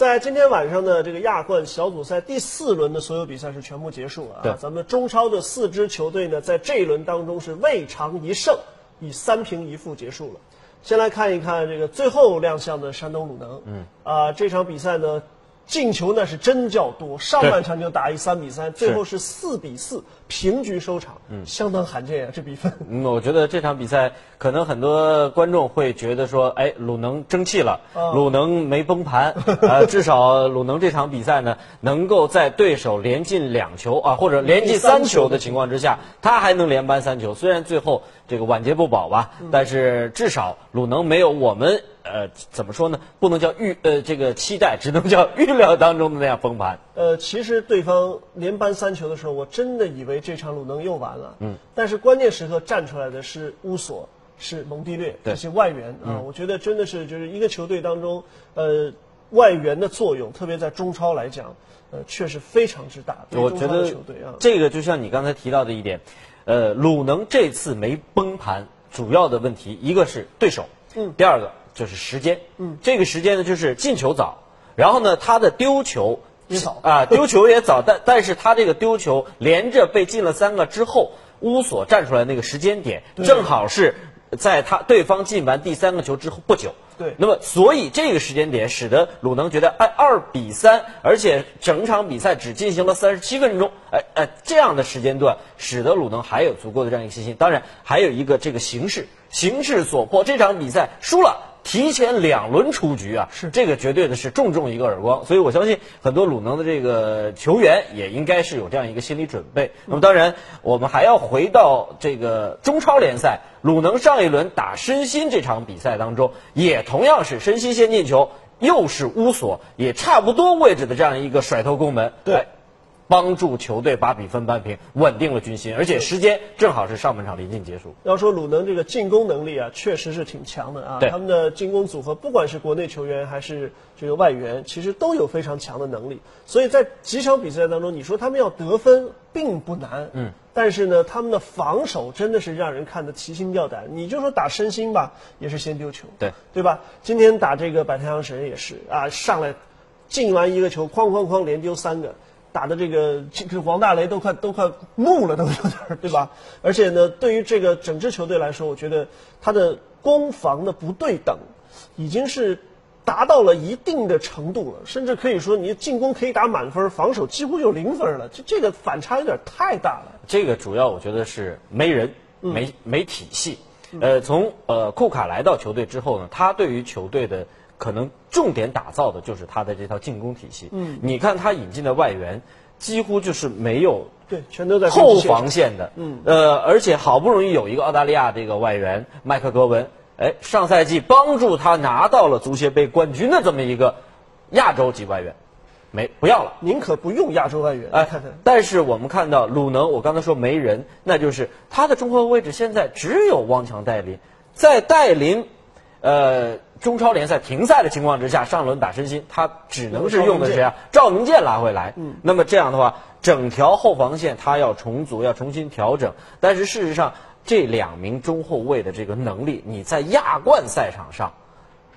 在今天晚上的这个亚冠小组赛第四轮的所有比赛是全部结束了啊。咱们中超的四支球队呢，在这一轮当中是未尝一胜，以三平一负结束了。先来看一看这个最后亮相的山东鲁能，嗯，啊，这场比赛呢，进球那是真叫多，上半场就打一三比三，最后是四比四平局收场，嗯，相当罕见啊，这比分。嗯，我觉得这场比赛可能很多观众会觉得说，哎，鲁能争气了，哦鲁能没崩盘，呃，至少鲁能这场比赛呢，能够在对手连进两球啊，或者连进三球的情况之下，他还能连扳三球。虽然最后这个晚节不保吧，但是至少鲁能没有我们呃怎么说呢？不能叫预呃这个期待，只能叫预料当中的那样崩盘。呃，其实对方连扳三球的时候，我真的以为这场鲁能又完了。嗯，但是关键时刻站出来的是乌索，是蒙蒂略对这些外援啊，我觉得真的是就是一个球队当中，呃，外援的作用，特别在中超来讲，呃，确实非常之大。我觉得这个就像你刚才提到的一点，呃，鲁能这次没崩盘，主要的问题一个是对手，嗯第二个就是时间，嗯，这个时间呢就是进球早，然后呢他的丢球也早啊，丢球也早，但但是他这个丢球连着被进了三个之后，乌索站出来那个时间点正好是在他对方进完第三个球之后不久。对那么所以这个时间点使得鲁能觉得，哎，二比三，而且整场比赛只进行了三十七分钟，哎哎，这样的时间段使得鲁能还有足够的这样一个信心。当然，还有一个这个形势，形势所迫，这场比赛输了。提前两轮出局啊，是。这个绝对的是重重一个耳光，所以我相信很多鲁能的这个球员也应该是有这样一个心理准备。那么当然，我们还要回到这个中超联赛，鲁能上一轮打申鑫这场比赛当中，也同样是申鑫先进球，又是乌索，也差不多位置的这样一个甩头攻门，对。哎帮助球队把比分扳平，稳定了军心，而且时间正好是上半场临近结束。要说鲁能这个进攻能力啊，确实是挺强的啊。对他们的进攻组合，不管是国内球员还是这个外援，其实都有非常强的能力。所以在几场比赛当中，你说他们要得分并不难，嗯，但是呢，他们的防守真的是让人看得提心吊胆。你就说打申鑫吧，也是先丢球，对对吧？今天打这个百太阳神也是啊，上来进完一个球，哐哐哐连丢三个。打的这个这个王大雷都快都快怒了，都有点儿，对吧？而且呢，对于这个整支球队来说，我觉得他的攻防的不对等，已经是达到了一定的程度了，甚至可以说你进攻可以打满分，防守几乎就零分了，这这个反差有点太大了。这个主要我觉得是没人，嗯没没体系。呃，从呃库卡来到球队之后呢，他对于球队的可能重点打造的就是他的这套进攻体系。嗯，你看他引进的外援，几乎就是没有对，全都在后防线的。嗯，呃，而且好不容易有一个澳大利亚这个外援麦克格文，哎，上赛季帮助他拿到了足协杯冠军的这么一个亚洲级外援，没不要了。宁可不用亚洲外援。哎看看，但是我们看到鲁能，我刚才说没人，那就是他的中后卫位置现在只有汪强带领，在带领，呃，中超联赛停赛的情况之下，上轮打申鑫，他只能是用的谁啊？赵明剑拉回来。嗯，那么这样的话，整条后防线他要重组，要重新调整。但是事实上，这两名中后卫的这个能力，你在亚冠赛场上。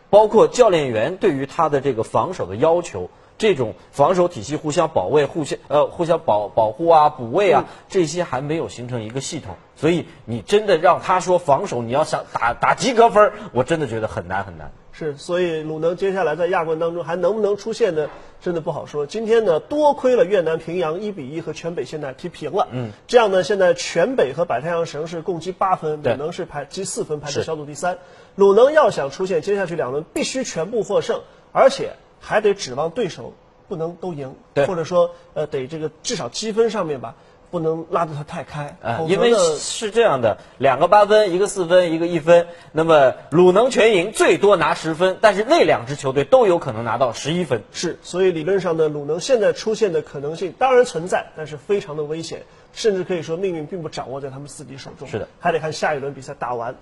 包括教练员对于他的这个防守的要求，这种防守体系互相保卫、互相呃 互相保保护啊、补位啊，这些还没有形成一个系统，所以你真的让他说防守，你要想打打及格分，我真的觉得很难很难。是，所以鲁能接下来在亚冠当中还能不能出现呢？真的不好说。今天呢，多亏了越南平阳一比一和全北现代踢平了，嗯，这样呢，现在全北和百太阳神是共积八分，鲁能是排积四分，排在小组第三。鲁能要想出现接下去两轮，必须全部获胜，而且还得指望对手不能都赢，对或者说呃得这个至少积分上面吧，不能拉得他太开，啊，因为是这样的，两个八分，一个四分，一个一分。那么鲁能全赢，最多拿十分，但是那两支球队都有可能拿到十一分。是，所以理论上的，鲁能现在出现的可能性当然存在，但是非常的危险，甚至可以说命运并不掌握在他们自己手中。是的，还得看下一轮比赛打完。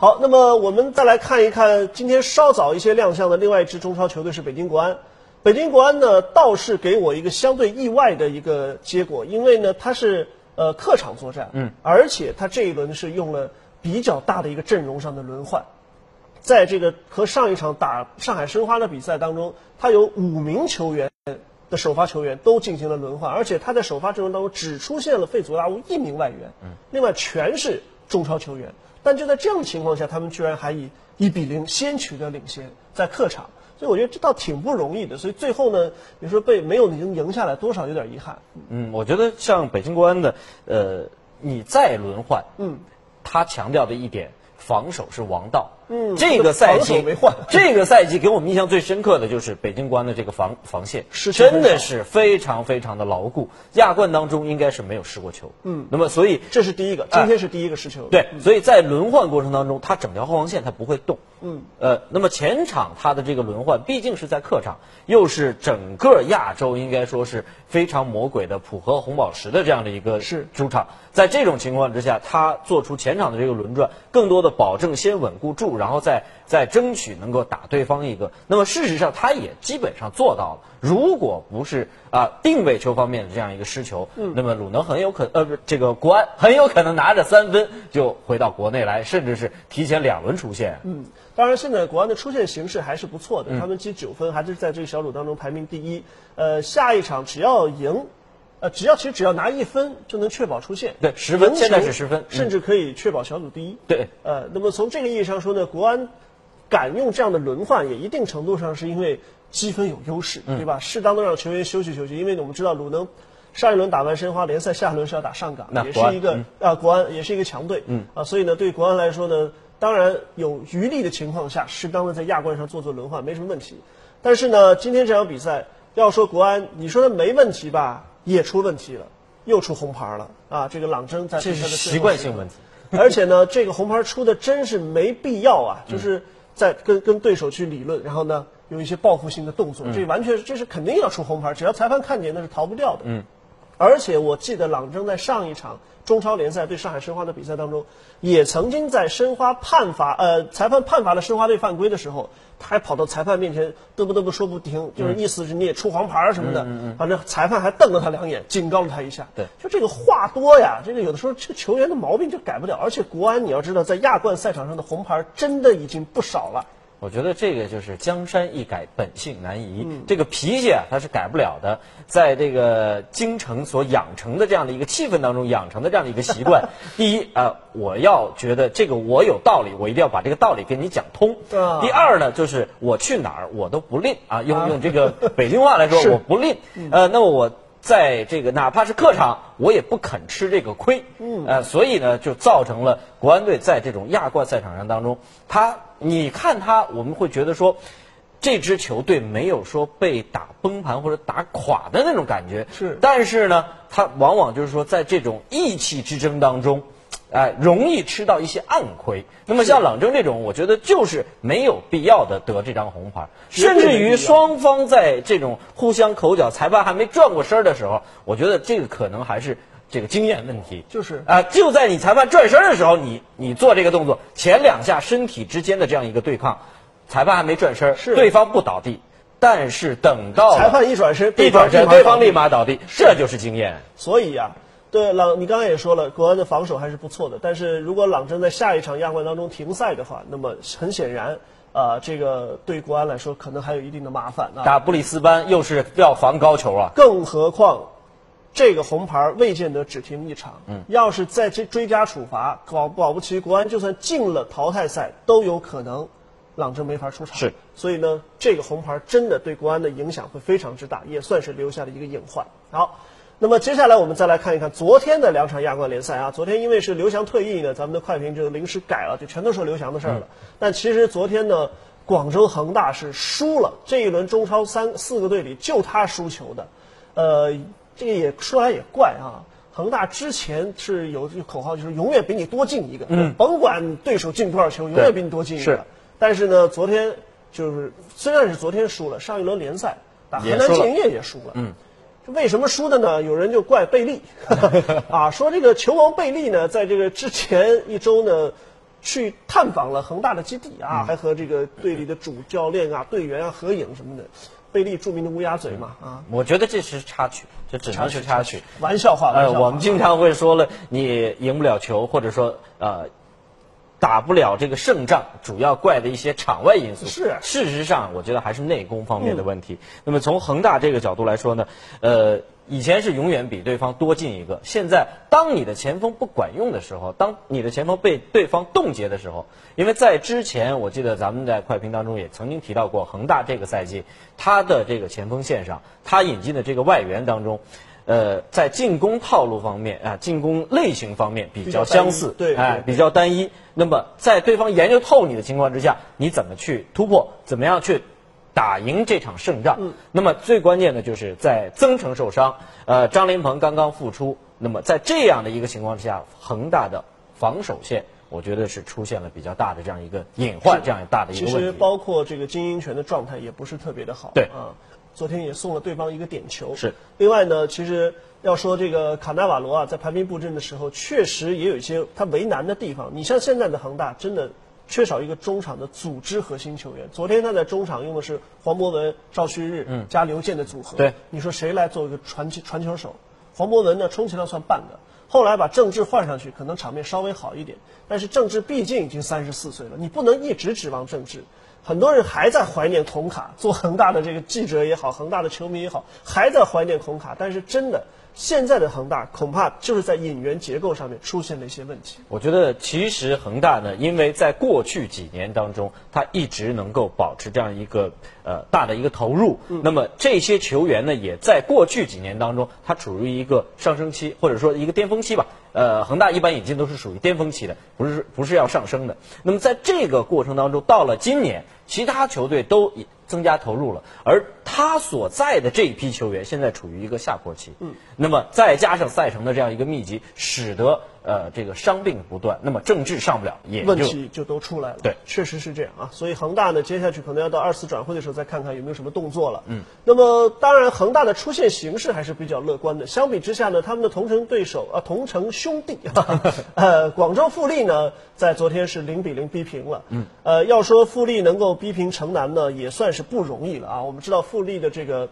好，那么我们再来看一看今天稍早一些亮相的另外一支中超球队是北京国安。北京国安呢，倒是给我一个相对意外的一个结果，因为呢，他是呃客场作战，嗯，而且他这一轮是用了比较大的一个阵容上的轮换。在这个和上一场打上海申花的比赛当中，他有五名球员的首发球员都进行了轮换，而且他在首发阵容当中只出现了费祖拉乌一名外援，另外全是中超球员。但就在这样的情况下，他们居然还以一比零先取得领先，在客场，所以我觉得这倒挺不容易的。所以最后呢，你说被没有赢赢下来，多少有点遗憾。嗯，我觉得像北京国安的，呃，你再轮换，嗯，他强调的一点，防守是王道。嗯这个赛季没换 这个赛季给我们印象最深刻的就是北京国安的这个防防线，是真的是非常非常的牢固。亚冠当中应该是没有失过球。嗯，那么所以这是第一个，今天是第一个失球。对，所以在轮换过程当中，他整条后防线他不会动。嗯，呃，那么前场他的这个轮换毕竟是在客场，又是整个亚洲应该说是非常魔鬼的浦和红宝石的这样的一个是主场，在这种情况之下，他做出前场的这个轮转，更多的保证先稳固住，然后再再争取能够打对方一个。那么事实上，他也基本上做到了。如果不是啊、定位球方面的这样一个失球，嗯那么鲁能很有可呃不是这个国安很有可能拿着三分就回到国内来，甚至是提前两轮出线。嗯，当然，现在国安的出线形势还是不错的，他们积九分，还是在这个小组当中排名第一。呃，下一场只要赢，呃，只要其实只要拿一分就能确保出线。对10分现在是10分嗯甚至可以确保小组第一。对，呃，那么从这个意义上说呢，国安敢用这样的轮换，也一定程度上是因为积分有优势，嗯对吧？适当的让球员休息休息，因为我们知道鲁能上一轮打完申花，联赛下一轮是要打上港也是一个、嗯啊国安也是一个强队，嗯啊，所以呢，对国安来说呢，当然有余力的情况下，适当的在亚冠上做做轮换没什么问题。但是呢，今天这场比赛要说国安，你说他没问题吧，也出问题了，又出红牌了啊！这个朗征在这是习惯性问题。而且呢，这个红牌出的真是没必要啊，就是在跟跟对手去理论，然后呢有一些报复性的动作，这完全这是肯定要出红牌，只要裁判看见那是逃不掉的。嗯，而且我记得朗征在上一场中超联赛对上海申花的比赛当中，也曾经在申花判罚呃裁判判罚了申花队犯规的时候，他还跑到裁判面前嘚啵嘚啵说不停，就是意思是你也出黄牌儿什么的，反正裁判还瞪了他两眼，警告了他一下。对就这个话多呀，这个有的时候这个球员的毛病就改不了，而且国安你要知道，在亚冠赛场上的红牌真的已经不少了。我觉得这个就是江山易改，本性难移。这个脾气啊，它是改不了的。在这个京城所养成的这样的一个气氛当中，养成的这样的一个习惯。第一啊、我要觉得这个我有道理，我一定要把这个道理跟你讲通。啊第二呢，就是我去哪儿我都不吝啊，用用这个北京话来说，是我不吝。呃，那么我。在这个哪怕是客场，我也不肯吃这个亏。嗯，呃，所以呢，就造成了国安队在这种亚冠赛场上当中，他你看他，我们会觉得说，这支球队没有说被打崩盘或者打垮的那种感觉。是但是呢，他往往就是说，在这种意气之争当中。哎，容易吃到一些暗亏。那么像朗征这种，我觉得就是没有必要的得这张红牌，甚至于双方在这种互相口角，裁判还没转过身儿的时候，我觉得这个可能还是这个经验问题。就是啊、就在你裁判转身的时候，你你做这个动作，前两下身体之间的这样一个对抗，裁判还没转身，是对方不倒地，但是等到裁判一转身，一转身，对方立马倒地，这就是经验。所以呀、对朗，你刚刚也说了，国安的防守还是不错的。但是如果朗征在下一场亚冠当中停赛的话，那么很显然，啊、这个对国安来说可能还有一定的麻烦啊。打布里斯班又是要防高球啊，更何况，这个红牌未见得只停一场。嗯，要是再追追加处罚，保保不齐国安就算进了淘汰赛，都有可能朗征没法出场。是，所以呢，这个红牌真的对国安的影响会非常之大，也算是留下了一个隐患。好。那么接下来我们再来看一看昨天的两场亚冠联赛啊。昨天因为是刘翔退役呢，咱们的快评就临时改了，就全都说刘翔的事儿了。但其实昨天呢，广州恒大是输了这一轮中超三四个队里就他输球的，呃，这个也说来也怪啊。恒大之前是有句口号，就是永远比你多进一个，嗯，甭管对手进多少球，永远比你多进一个。但是呢，昨天就是虽然是昨天输了，上一轮联赛打河南建业也输了，嗯。为什么输的呢？有人就怪贝利，啊，说这个球王贝利呢，在这个之前一周呢，去探访了恒大的基地嗯啊，还和这个队里的主教练啊、队员啊合影什么的。贝利著名的乌鸦嘴嘛，啊，我觉得这是插曲，这只能是插曲。玩笑话，玩呃，我们经常会说了，你赢不了球，或者说呃，打不了这个胜仗，主要怪的一些场外因素。是事实上，我觉得还是内功方面的问题。那么从恒大这个角度来说呢，呃，以前是永远比对方多进一个，现在当你的前锋不管用的时候，当你的前锋被对方冻结的时候，因为在之前我记得咱们在快评当中也曾经提到过，恒大这个赛季他的这个前锋线上，他引进的这个外援当中。呃，在进攻套路方面啊，进攻类型方面比较相似，对，哎，比较单一。那么，在对方研究透你的情况之下，你怎么去突破？怎么样去打赢这场胜仗？嗯。那么最关键的就是在曾诚受伤，呃，张琳芃刚刚复出。那么在这样的一个情况之下，恒大的防守线，我觉得是出现了比较大的这样一个隐患，这样大的一个问题。其实包括这个金英权的状态也不是特别的好。对啊。昨天也送了对方一个点球。是。另外呢，其实要说这个卡纳瓦罗啊，在排兵布阵的时候，确实也有一些他为难的地方。你像现在的恒大，真的缺少一个中场的组织核心球员。昨天他在中场用的是黄博文、赵旭日加刘健的组合。对。你说谁来做一个传球传球手？黄博文呢，充其量算半个。后来把郑智换上去，可能场面稍微好一点。但是郑智毕竟已经三十四岁了，你不能一直指望郑智。很多人还在怀念孔卡，做恒大的这个记者也好，恒大的球迷也好，还在怀念孔卡。但是真的，现在的恒大恐怕就是在引援结构上面出现了一些问题。我觉得其实恒大呢，因为在过去几年当中，他一直能够保持这样一个呃大的一个投入，那么这些球员呢，也在过去几年当中，他处于一个上升期，或者说一个巅峰期吧。呃，恒大一般引进都是属于巅峰期的，不是不是要上升的。那么在这个过程当中，到了今年。其他球队都增加投入了，而他所在的这一批球员现在处于一个下坡期。嗯，那么再加上赛程的这样一个密集，使得呃这个伤病不断，那么政治上不了，也问题就都出来了。对，确实是这样啊。所以恒大呢，接下去可能要到二次转会的时候再看看有没有什么动作了。嗯，那么当然恒大的出现形势还是比较乐观的。相比之下呢，他们的同城对手啊，同城兄弟，呃，广州富力呢，在昨天是零比零逼平了。嗯，呃，要说富力能够逼平城南呢，也算是不容易了啊。我们知道富力的这个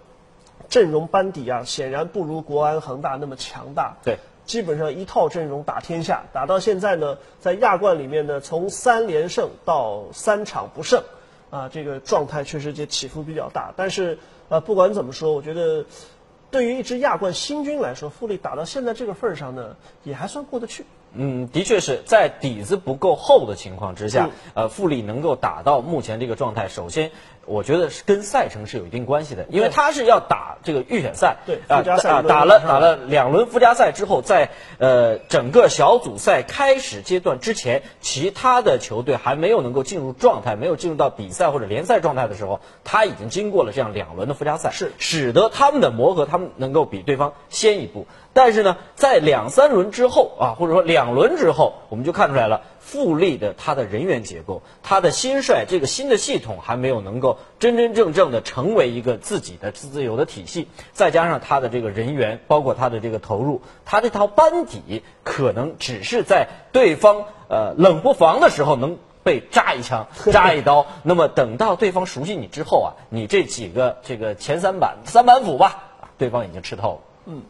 阵容班底啊，显然不如国安、恒大那么强大。对，基本上一套阵容打天下，打到现在呢，在亚冠里面呢，从三连胜到三场不胜，啊，这个状态确实就起伏比较大。但是，呃，不管怎么说，我觉得对于一支亚冠新军来说，富力打到现在这个份儿上呢，也还算过得去。嗯，的确是在底子不够厚的情况之下，呃，富力能够打到目前这个状态，首先。我觉得是跟赛程是有一定关系的，因为他是要打这个预选赛，对，附加赛打了打了两轮附加赛之后，在呃整个小组赛开始阶段之前，其他的球队还没有能够进入状态，没有进入到比赛或者联赛状态的时候，他已经经过了这样两轮的附加赛，是。使得他们的磨合，他们能够比对方先一步。但是呢，在两三轮之后啊，或者说两轮之后，我们就看出来了，富力的他的人员结构，他的新帅这个新的系统还没有能够真真正正的成为一个自己的自由的体系，再加上他的这个人员，包括他的这个投入，他这套班底可能只是在对方呃冷不防的时候能被扎一枪、扎一刀，那么等到对方熟悉你之后啊，你这几个这个前三板三板斧吧，对方已经吃透了。嗯。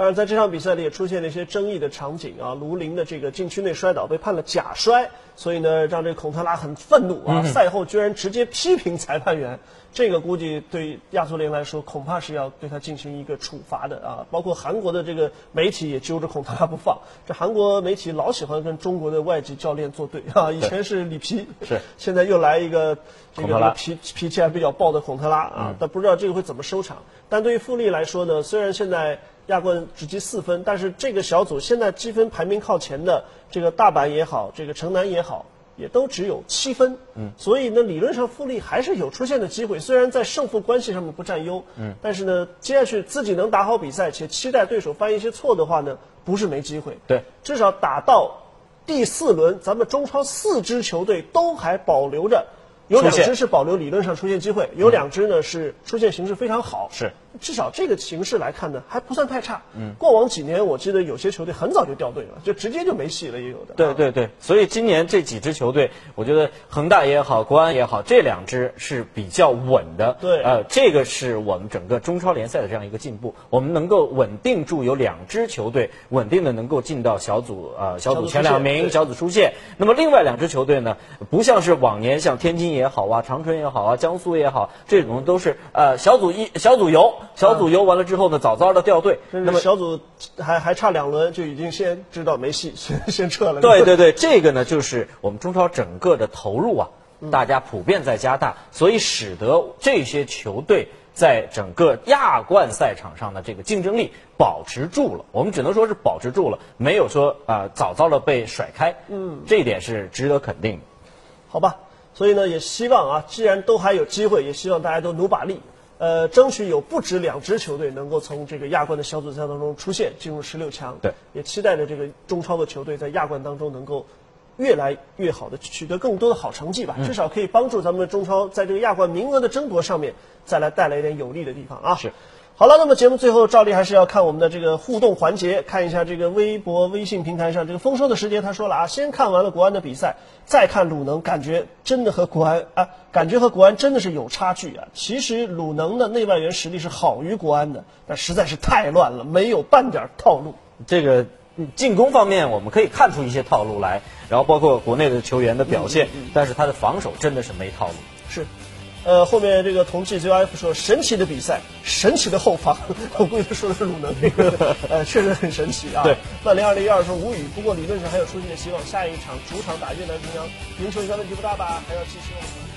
当然，在这场比赛里也出现了一些争议的场景啊，卢林的这个禁区内摔倒被判了假摔，所以呢，让这孔特拉很愤怒啊。赛后居然直接批评裁判员，这个估计对亚足联来说恐怕是要对他进行一个处罚的啊。包括韩国的这个媒体也揪着孔特拉不放，这韩国媒体老喜欢跟中国的外籍教练作对啊。以前是里皮，是现在又来一个这个脾脾气还比较暴的孔特拉啊。但不知道这个会怎么收场。但对于富力来说呢，虽然现在。亚冠只积四分，但是这个小组现在积分排名靠前的这个大阪也好，这个城南也好，也都只有七分。嗯，所以呢，理论上富力还是有出现的机会。虽然在胜负关系上面不占优，嗯，但是呢，接下去自己能打好比赛，且期待对手犯一些错的话呢，不是没机会。对，至少打到第四轮，咱们中超四支球队都还保留着，有两支是保留理论上出现机会，有两支呢是出现形势非常好。是。至少这个形势来看呢，还不算太差。嗯，过往几年我记得有些球队很早就掉队了，就直接就没戏了，也有的。对对对，所以今年这几支球队，我觉得恒大也好，国安也好，这两支是比较稳的。对呃，这个是我们整个中超联赛的这样一个进步，我们能够稳定住有两支球队稳定的能够进到小组呃小组前两名，小组出线对小组出线。那么另外两支球队呢，不像是往年像天津也好啊，长春也好啊，江苏也好，这种都是呃小组一小组游，小组游完了之后呢，早早的掉队。甚那么小组还还差两轮就已经先知道没戏，先先撤了。对对对，这个呢，就是我们中超整个的投入啊，大家普遍在加大，所以使得这些球队在整个亚冠赛场上的这个竞争力保持住了。我们只能说是保持住了，没有说啊、早早的被甩开。嗯，这一点是值得肯定的。好吧，所以呢，也希望啊，既然都还有机会，也希望大家都努把力，呃，争取有不止两支球队能够从这个亚冠的小组赛当中出现，进入十六强。对，也期待着这个中超的球队在亚冠当中能够越来越好的取得更多的好成绩吧，至少可以帮助咱们的中超在这个亚冠名额的争夺上面再来带来一点有利的地方啊。是。好了，那么节目最后照例还是要看我们的这个互动环节，看一下这个微博、微信平台上这个丰收的时节，他说了啊，先看完了国安的比赛，再看鲁能，感觉真的和国安啊，感觉和国安真的是有差距啊。其实鲁能的内外援实力是好于国安的，但实在是太乱了，没有半点套路。这个嗯进攻方面，我们可以看出一些套路来，然后包括国内的球员的表现，但是他的防守真的是没套路。是，呃，后面这个同济 ZF 说神奇的比赛，神奇的后防，我估计他说的是鲁能这个，呃，确实很神奇啊。对，曼联二零一二说无语，不过理论上还有出线的希望。下一场主场打越南平阳，赢球应该问题不大吧？还要继续吗？